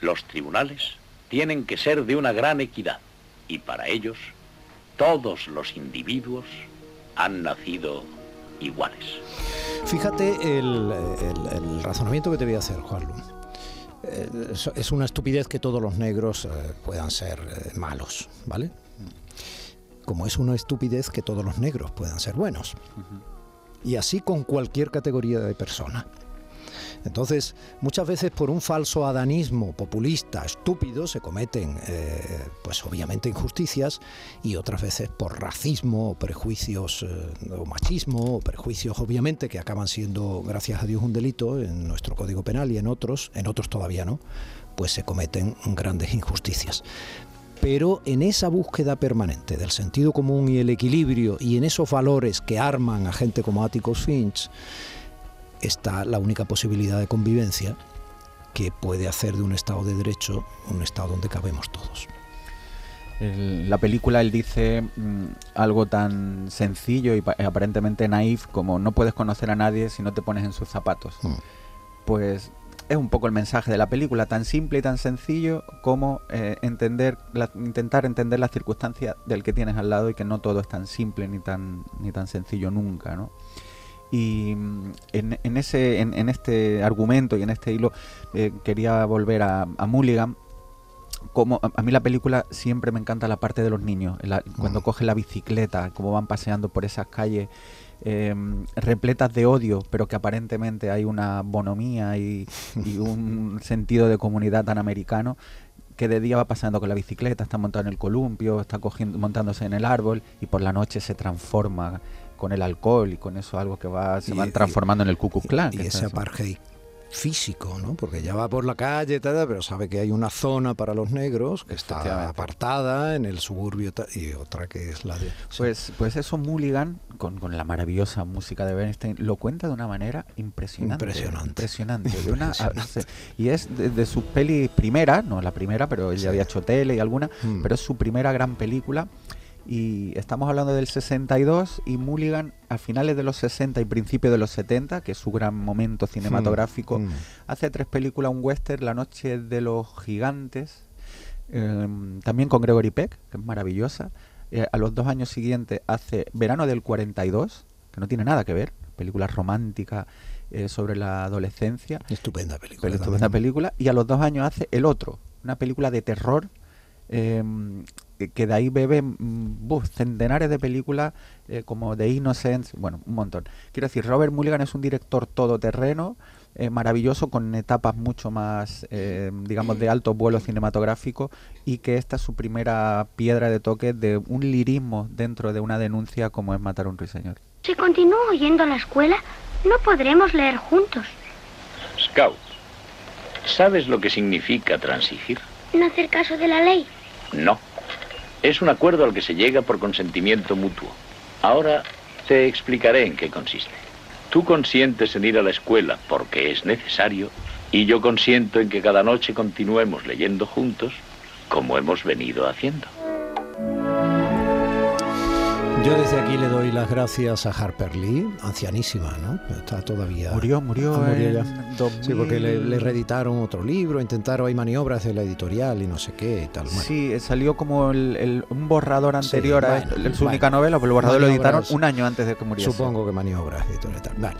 los tribunales tienen que ser de una gran equidad y para ellos todos los individuos han nacido iguales. Fíjate el, razonamiento que te voy a hacer, Juanlu es una estupidez que todos los negros eh, puedan ser eh, malos, ¿vale? Como es una estupidez que todos los negros puedan ser buenos. Y así con cualquier categoría de persona. Entonces, muchas veces por un falso adanismo populista, estúpido, se cometen, eh, pues obviamente, injusticias y otras veces por racismo o prejuicios eh, o machismo o prejuicios, obviamente, que acaban siendo, gracias a Dios, un delito en nuestro Código Penal y en otros, en otros todavía no, pues se cometen grandes injusticias. Pero en esa búsqueda permanente del sentido común y el equilibrio y en esos valores que arman a gente como Atticus Finch, está la única posibilidad de convivencia que puede hacer de un Estado de Derecho un Estado donde cabemos todos. En la película él dice mmm, algo tan sencillo y aparentemente naif como no puedes conocer a nadie si no te pones en sus zapatos. Mm. Pues es un poco el mensaje de la película, tan simple y tan sencillo como eh, entender, la, intentar entender las circunstancias del que tienes al lado y que no todo es tan simple ni tan, ni tan sencillo nunca, ¿no? Y en, en ese, en, en, este argumento y en este hilo eh, quería volver a, a Mulligan. Como a, mí la película siempre me encanta la parte de los niños, la, cuando mm. coge la bicicleta, cómo van paseando por esas calles eh, repletas de odio, pero que aparentemente hay una bonomía y, y un sentido de comunidad tan americano que de día va pasando con la bicicleta, está montado en el columpio, está cogiendo, montándose en el árbol y por la noche se transforma con el alcohol y con eso algo que va se y, van transformando y, en el Ku Klux Klan. Y, ese apartheid físico, ¿no? Porque ya va por la calle, tal, pero sabe que hay una zona para los negros que está apartada en el suburbio y otra que es la de... Pues, pues eso Mulligan, con, con, la maravillosa música de Bernstein, lo cuenta de una manera impresionante. Impresionante. Impresionante. De una, y es de, sus pelis primera, no la primera, pero él ya había hecho tele y alguna, mm. pero es su primera gran película y estamos hablando del 62 y Mulligan a finales de los 60 y principios de los 70, que es su gran momento cinematográfico, hmm, hmm. hace tres películas, un western, La noche de los gigantes, em, también con Gregory Peck, que es maravillosa. Eh, a los dos años siguientes hace Verano del 42, que no tiene nada que ver, película romántica eh, sobre la adolescencia. Estupenda película. Estupenda película. Y a los dos años hace El Otro, una película de terror em, que, de ahí bebe mm, centenares de películas eh, como The Innocence, bueno, un montón. Quiero decir, Robert Mulligan es un director todoterreno, eh, maravilloso, con etapas mucho más, eh, digamos, de alto vuelo cinematográfico y que esta es su primera piedra de toque de un lirismo dentro de una denuncia como es matar a un ruiseñor. Si continúo yendo a la escuela, no podremos leer juntos. Scout, ¿sabes lo que significa transigir? No hacer caso de la ley. No. Es un acuerdo al que se llega por consentimiento mutuo. Ahora te explicaré en qué consiste. Tú consientes en ir a la escuela porque es necesario y yo consiento en que cada noche continuemos leyendo juntos como hemos venido haciendo. Yo desde aquí le doy las gracias a Harper Lee, ancianísima, ¿no? Está todavía... Murió, murió, ah, ya. Sí, porque le, reeditaron otro libro, intentaron, hay maniobras de la editorial y no sé qué y tal. Sí, salió como un borrador anterior a su única novela, pero el borrador lo editaron un año antes de que muriese. Supongo que maniobras editorial. Vale.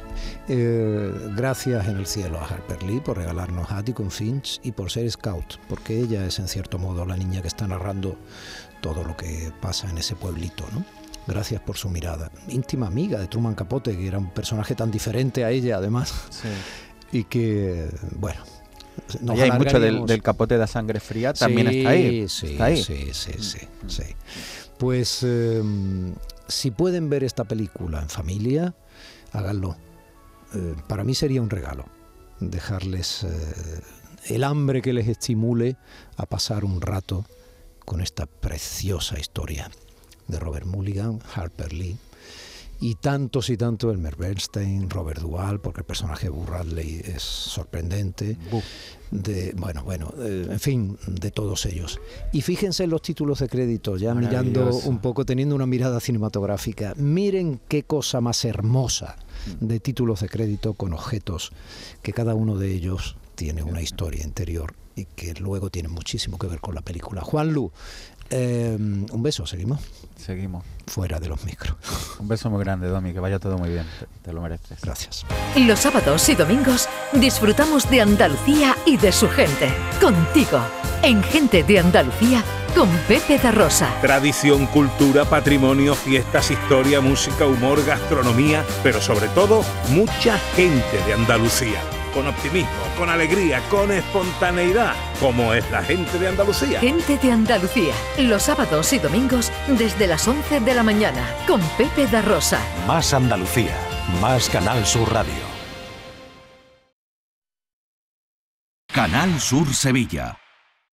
Eh, gracias en el cielo a Harper Lee por regalarnos Atticus Finch y por ser scout, porque ella es en cierto modo la niña que está narrando todo lo que pasa en ese pueblito, ¿no? Gracias por su mirada. Íntima amiga de Truman Capote, que era un personaje tan diferente a ella, además. Y que, bueno. hay mucho del, capote de sangre fría, también está ahí. Sí, está ahí. sí, sí, sí, Pues em, si pueden ver esta película en familia, háganlo. Eh, para mí sería un regalo dejarles eh, el hambre que les estimule a pasar un rato con esta preciosa historia de Robert Mulligan, Harper Lee, y tantos y tantos, Elmer Bernstein, Robert Duvall, porque el personaje de Burradley es sorprendente, de, bueno, bueno, en fin, de todos ellos. Y fíjense en los títulos de crédito, ya mirando un poco, teniendo una mirada cinematográfica, miren qué cosa más hermosa de títulos de crédito con objetos, que cada uno de ellos tiene una historia interior y que luego tiene muchísimo que ver con la película. Juan Lu, Em, un beso, ¿seguimos? Seguimos. Fuera de los micros. Un beso muy grande, Domi, que vaya todo muy bien. Te, lo mereces. Gracias. Los sábados y domingos disfrutamos de Andalucía y de su gente. Contigo, en Gente de Andalucía, con Pepe da Rosa. Tradición, cultura, patrimonio, fiestas, historia, música, humor, gastronomía, pero sobre todo, mucha gente de Andalucía con optimismo, con alegría, con espontaneidad, como es la gente de Andalucía. Gente de Andalucía, los sábados y domingos desde las 11 de la mañana, con Pepe da Rosa. Más Andalucía, más Canal Sur Radio. Canal Sur Sevilla.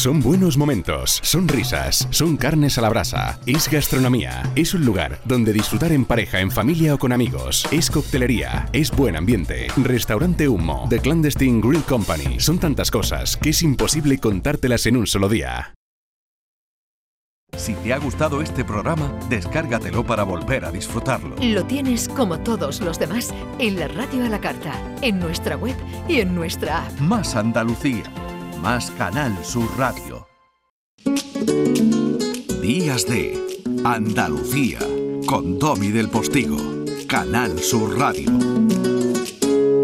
Son buenos momentos, son risas, son carnes a la brasa, es gastronomía, es un lugar donde disfrutar en pareja, en familia o con amigos, es coctelería, es buen ambiente, restaurante Humo, The Clandestine Grill Company, son tantas cosas que es imposible contártelas en un solo día. Si te ha gustado este programa, descárgatelo para volver a disfrutarlo. Lo tienes como todos los demás en la radio a la carta, en nuestra web y en nuestra app. Más Andalucía más Canal Sur Radio. Días de Andalucía con Domi del Postigo, Canal Sur Radio.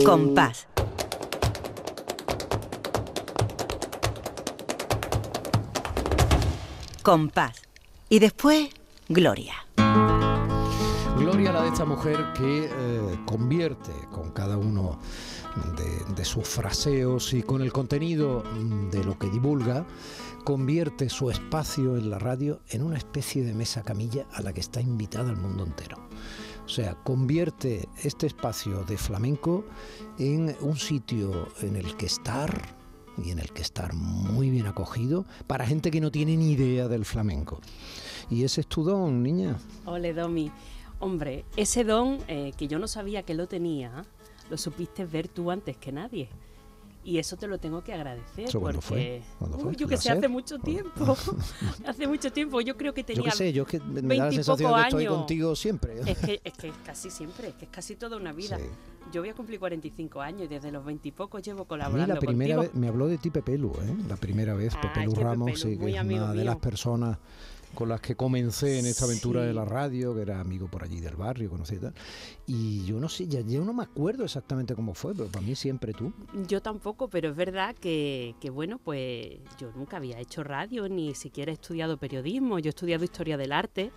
Compás. Compás. Y después, Gloria. Gloria la de esta mujer que eh, convierte con cada uno de, sus fraseos y con el contenido de lo que divulga, convierte su espacio en la radio en una especie de mesa camilla a la que está invitada el mundo entero. O sea, convierte este espacio de flamenco en un sitio en el que estar y en el que estar muy bien acogido para gente que no tiene ni idea del flamenco. Y ese es tu don, niña. Ole, Domi. Hombre, ese don eh, que yo no sabía que lo tenía, lo supiste ver tú antes que nadie. Y eso te lo tengo que agradecer. ¿Eso porque, fue? ¿Cuándo fue? Uy, yo que sé, hace mucho tiempo. hace mucho tiempo. Yo creo que tenía. Yo qué sé, yo es que me da la 20 y sensación de que estoy contigo siempre. Es que, es que casi siempre, es que es casi toda una vida. Yo voy a cumplir 45 años y desde los 20 y pocos llevo A mí colaborando la primera contigo. vez, me habló de ti Pepe Lu, ¿eh? La primera vez, Ah, Pepe Lu que Pepe Ramos, Lu, sí, que es una de las mío. personas con las que comencé en esta aventura Sí. de la radio, que era amigo por allí del barrio, conocí y tal. Y yo no sé, ya yo no me acuerdo exactamente cómo fue, pero para mí siempre tú. Yo tampoco, pero es verdad que, que, bueno, pues yo nunca había hecho radio, ni siquiera he estudiado periodismo, yo he estudiado historia del arte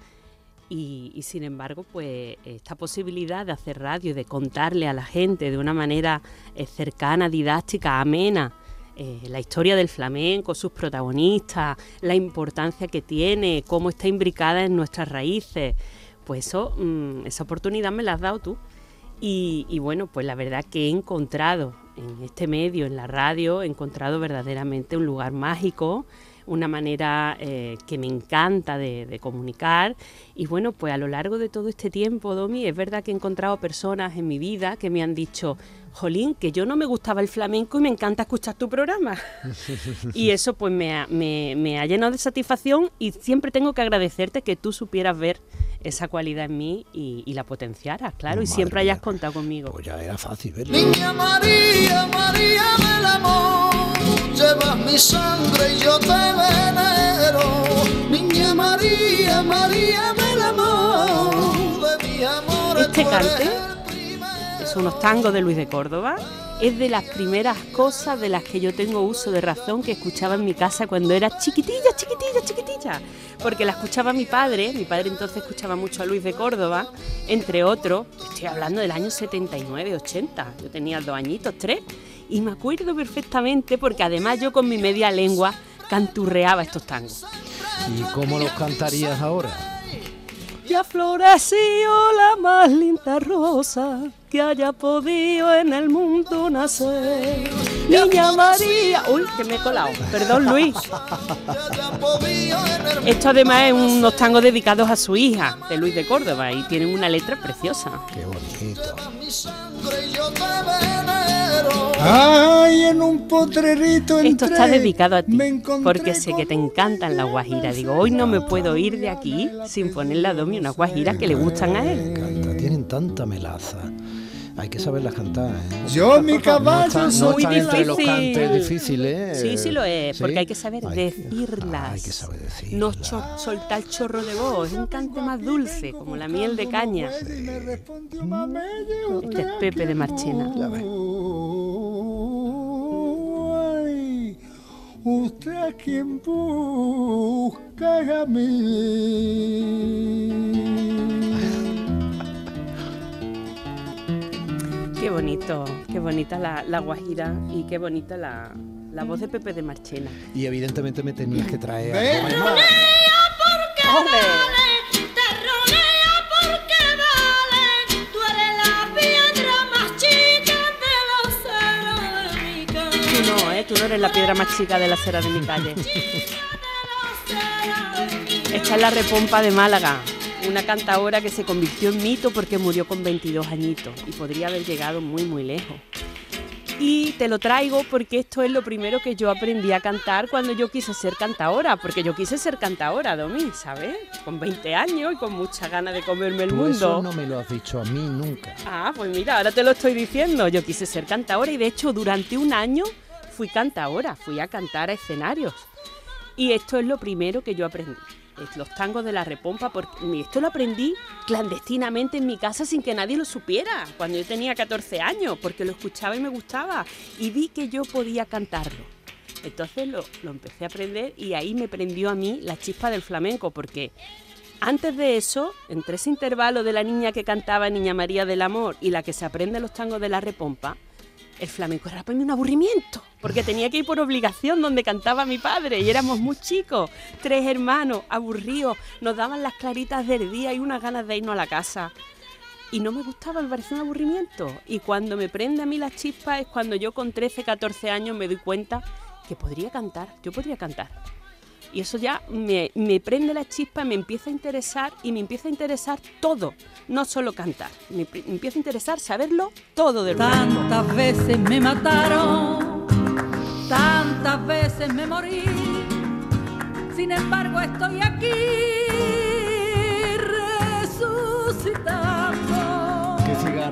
y, y sin embargo, pues esta posibilidad de hacer radio y de contarle a la gente de una manera eh, cercana, didáctica, amena, eh, la historia del flamenco, sus protagonistas, la importancia que tiene, cómo está imbricada en nuestras raíces, pues eso, mm, esa oportunidad me la has dado tú. Y, y bueno, pues la verdad que he encontrado en este medio, en la radio, he encontrado verdaderamente un lugar mágico, una manera eh, que me encanta de, de comunicar. Y bueno, pues a lo largo de todo este tiempo, Domi, es verdad que he encontrado personas en mi vida que me han dicho, Jolín, que yo no me gustaba el flamenco y me encanta escuchar tu programa. Y eso pues me ha, me- me ha llenado de satisfacción y siempre tengo que agradecerte que tú supieras ver esa cualidad en mí y, y la potenciaras, claro, y siempre hayas contado conmigo. Pues ya era fácil verlo. Niña María, María del amor, llevas mi sangre y yo te venero. Niña María, María del amor, de mi amor. Este cante es unos tangos de Luis de Córdoba. Es de las primeras cosas de las que yo tengo uso de razón que escuchaba en mi casa cuando era chiquitilla, chiquitilla, chiquitilla. Porque la escuchaba mi padre, mi padre entonces escuchaba mucho a Luis de Córdoba, entre otros, estoy hablando del año 79, 80, yo tenía dos añitos, tres, y me acuerdo perfectamente porque además yo con mi media lengua canturreaba estos tangos. ¿Y cómo los cantarías ahora? Ya floreció la más linda rosa que haya podido en el mundo nacer. Niña María. Uy, que me he colado. Perdón, Luis. Esto además es unos tangos dedicados a su hija, de Luis de Córdoba, y tienen una letra preciosa. Qué bonito. Ay, en un potrerito Esto está dedicado a ti, me porque sé que te encantan las guajiras. Digo, hoy no me puedo ir de aquí sin ponerle a Domi unas guajiras que le gustan a él. Canta, tienen tanta melaza. Hay que saberlas cantar, ¿eh? Yo mi No caballo no entre los difícil. cantes difíciles, ¿eh? Sí, sí lo es, ¿Sí? porque hay que saber Hay- decirlas. hay que saber decirlas. No cho- soltar chorro de voz, es un cante más dulce, como la miel de caña. Este es Pepe de Marchena. Ay, usted a quien busca a mí. Qué bonito, qué bonita la, la guajira y qué bonita la, la voz de Pepe de Marchena. Y evidentemente me tenías que traer Ven. algo más. ¡Ole! Tú eres la piedra más chica de los celos de mi Tú no, ¿eh? Tú no eres la piedra más chica de la acera de mi calle. Esta es la repompa de Málaga, una cantadora que se convirtió en mito porque murió con 22 añitos y podría haber llegado muy muy lejos. Y te lo traigo porque esto es lo primero que yo aprendí a cantar cuando yo quise ser cantadora, porque yo quise ser cantadora, Domi, ¿sabes? Con 20 años y con mucha ganas de comerme el Tú mundo. eso no me lo has dicho a mí nunca. Ah, pues mira, ahora te lo estoy diciendo. Yo quise ser cantadora y de hecho durante un año fui cantadora, fui a cantar a escenarios. Y esto es lo primero que yo aprendí. Los tangos de la repompa, porque esto lo aprendí clandestinamente en mi casa sin que nadie lo supiera, cuando yo tenía 14 años, porque lo escuchaba y me gustaba, y vi que yo podía cantarlo. Entonces lo, lo empecé a aprender y ahí me prendió a mí la chispa del flamenco, porque antes de eso, entre ese intervalo de la niña que cantaba Niña María del Amor y la que se aprende los tangos de la repompa, el flamenco era para mí un aburrimiento, porque tenía que ir por obligación donde cantaba mi padre y éramos muy chicos, tres hermanos, aburridos, nos daban las claritas del día y unas ganas de irnos a la casa. Y no me gustaba, me parecía un aburrimiento. Y cuando me prende a mí la chispa es cuando yo con 13, 14 años me doy cuenta que podría cantar, yo podría cantar. Y eso ya me, me prende la chispa, me empieza a interesar y me empieza a interesar todo, no solo cantar. Me, empieza a interesar saberlo todo del. Tantas veces me mataron, tantas veces me morí. Sin embargo, estoy aquí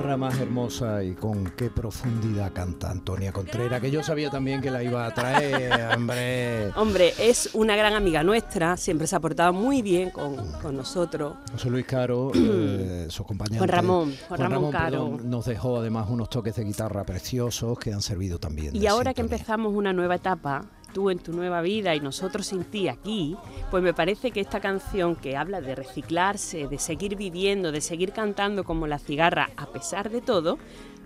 Qué cigarra más hermosa y con qué profundidad canta Antonia Contreras, que yo sabía también que la iba a traer, hombre. Hombre, es una gran amiga nuestra, siempre se ha portado muy bien con, con nosotros. José Luis Caro, eh, su compañero. Juan Ramón, Juan Ramón Caro. nos dejó además unos toques de guitarra preciosos que han servido también. Y ahora que empezamos una nueva etapa, tú en tu nueva vida y nosotros sin ti aquí, pues me parece que esta canción que habla de reciclarse, de seguir viviendo, de seguir cantando como la cigarra a pesar de todo,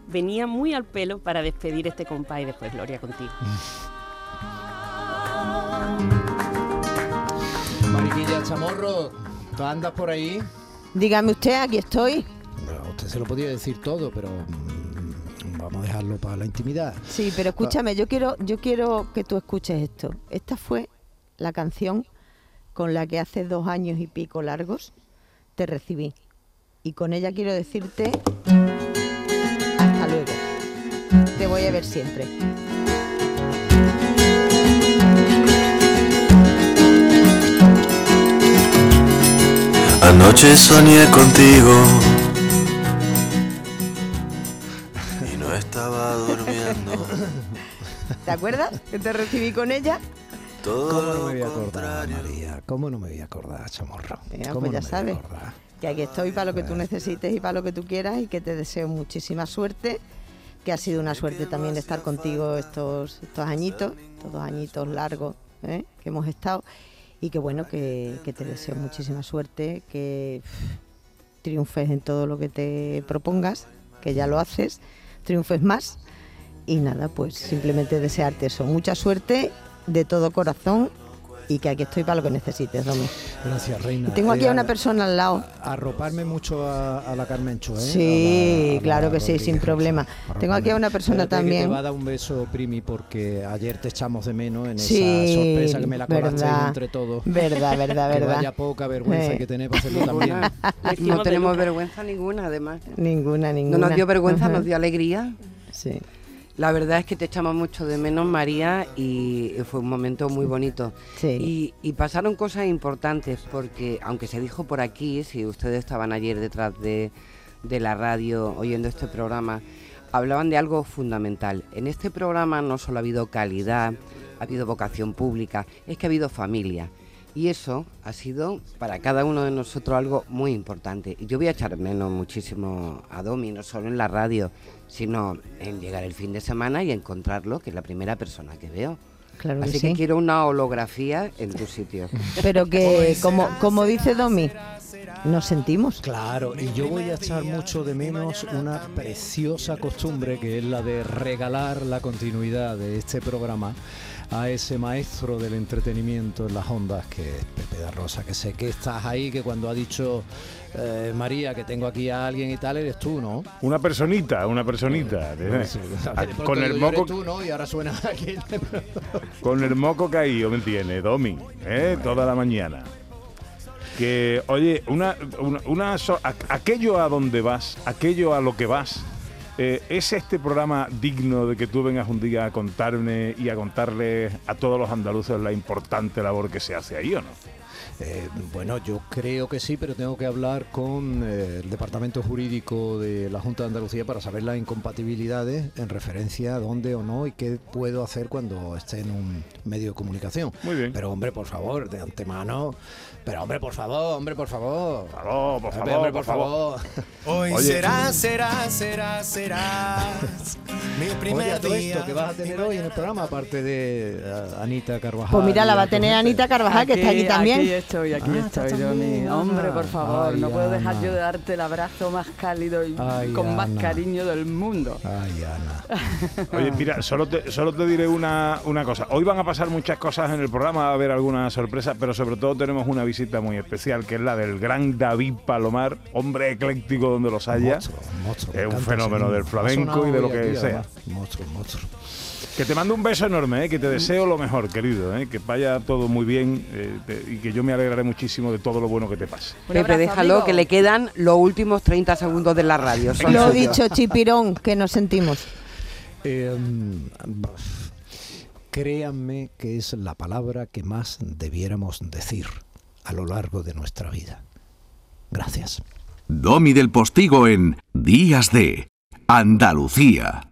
venía muy al pelo para despedir este compás y después Gloria contigo. Mariquilla Chamorro, ¿tú andas por ahí? Dígame usted, aquí estoy. Bueno, usted se lo podía decir todo, pero vamos a dejarlo para la intimidad. Sí, pero escúchame, yo quiero, yo quiero que tú escuches esto. Esta fue la canción con la que hace dos años y pico largos te recibí. Y con ella quiero decirte hasta luego. Te voy a ver siempre. Anoche soñé contigo estaba durmiendo. ¿Te acuerdas que te recibí con ella? ¿Cómo no me voy a acordar, María? ¿Cómo no me voy a acordar, Chamorro? Venga, ¿Cómo pues ya no me voy a sabes. Que aquí estoy para lo que tú necesites y para lo que tú quieras y que te deseo muchísima suerte. Que ha sido una suerte también estar contigo estos, estos añitos, estos dos añitos largos ¿eh? que hemos estado. Y que bueno, que, que te deseo muchísima suerte, que pff, triunfes en todo lo que te propongas, que ya lo haces, triunfes más. Y nada, pues simplemente desearte eso, mucha suerte de todo corazón y que aquí estoy para lo que necesites, Domi. Gracias, Reina. Y tengo aquí Eh, a una persona al lado. Arroparme mucho a, a la Carmencho, ¿eh? Sí, A la- a la claro que sí, sin problema. Tengo aquí a una persona Espérate también. te va a dar un beso, Primi, porque ayer te echamos de menos en Sí, esa sorpresa que me la colaste entre todos. Verdad, verdad, que verdad. vaya poca vergüenza Eh. que tener para hacerlo también. No tenemos vergüenza ninguna, además. Ninguna, ninguna. No nos dio vergüenza, Ajá. nos dio alegría. Sí. La verdad es que te echamos mucho de menos, María, y fue un momento muy bonito. Sí. Y, y pasaron cosas importantes, porque aunque se dijo por aquí, si ustedes estaban ayer detrás de, de la radio oyendo este programa, hablaban de algo fundamental. En este programa no solo ha habido calidad, ha habido vocación pública, es que ha habido familia. Y eso ha sido para cada uno de nosotros algo muy importante. Y yo voy a echar menos muchísimo a Domi, no solo en la radio, sino en llegar el fin de semana y encontrarlo, que es la primera persona que veo. Claro Así que sí. quiero una holografía en tu sitio. Pero que, como, como dice Domi, nos sentimos. Claro, y yo voy a echar mucho de menos una preciosa costumbre que es la de regalar la continuidad de este programa a ese maestro del entretenimiento en las ondas que es Pepe da Rosa, que sé que estás ahí, que cuando ha dicho eh, María que tengo aquí a alguien y tal, eres tú, ¿no? Una personita, una personita. Sí, Con el digo, "Eres moco, tú, ¿no? Y ahora suena aquí. con el moco caído, ¿me entiendes? Domi, ¿eh? Toda la mañana. Que, oye, una, una, una so- a- aquello a donde vas, aquello a lo que vas, eh, ¿es este programa digno de que tú vengas un día a contarme y a contarle a todos los andaluces la importante labor que se hace ahí o no? Eh, bueno, yo creo que sí, pero tengo que hablar con eh, el Departamento Jurídico de la Junta de Andalucía para saber las incompatibilidades en referencia a dónde o no y qué puedo hacer cuando esté en un medio de comunicación. Muy bien. Pero hombre, por favor, de antemano. Pero hombre, por favor, hombre, por favor. Por favor, por favor, Hombre, por favor. Hoy Oye. será, será, será, será mi Oye, primer a todo día. esto que vas a tener hoy en el programa, aparte de eh, Anita Carvajal. Pues mira, la va a tener. Anita Carvajal, que está aquí también. Aquí estoy, aquí Ah, estoy, también, Hombre, por favor, Ay, no puedo dejar Ana. yo de darte el abrazo más cálido y Ay, con más cariño del mundo. Ay, Ana. Oye, mira, solo te, solo te diré una, una cosa. Hoy van a pasar muchas cosas en el programa, va a haber alguna sorpresa, pero sobre todo tenemos una visita muy especial, que es la del gran David Palomar, hombre ecléctico donde los haya. Monstruo, es un fenómeno del flamenco y de lo que aquí, sea. Monstruo, monstruo. Que te mando un beso enorme, ¿eh? que te deseo lo mejor, querido, ¿eh? que vaya todo muy bien eh, te- y que yo me alegraré muchísimo de todo lo bueno que te pase. Pepe, déjalo, que le quedan los últimos 30 segundos de la radio. son Lo dicho, chipirón, que nos sentimos. Eh, mm, créanme que es la palabra que más debiéramos decir a lo largo de nuestra vida. Gracias. Domi del Postigo en Días de Andalucía.